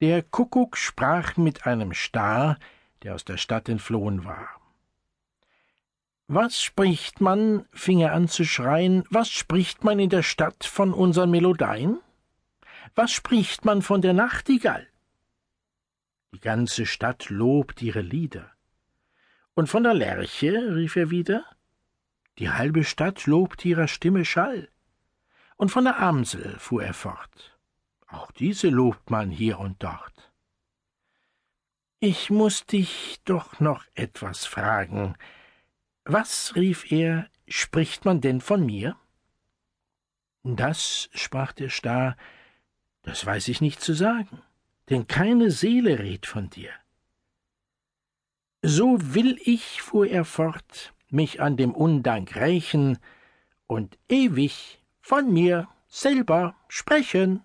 Der Kuckuck sprach mit einem Star, der aus der Stadt entflohen war. Was spricht man, fing er an zu schreien, was spricht man in der Stadt von unseren Melodien? Was spricht man von der Nachtigall? Die ganze Stadt lobt ihre Lieder. Und von der Lerche, rief er wieder, die halbe Stadt lobt ihrer Stimme Schall. Und von der Amsel, fuhr er fort, auch diese lobt man hier und dort. Ich muss dich doch noch etwas fragen. Was, rief er, spricht man denn von mir? Das, sprach der Star, das weiß ich nicht zu sagen, denn keine Seele redt von dir. So will ich, fuhr er fort, mich an dem Undank rächen und ewig von mir selber sprechen.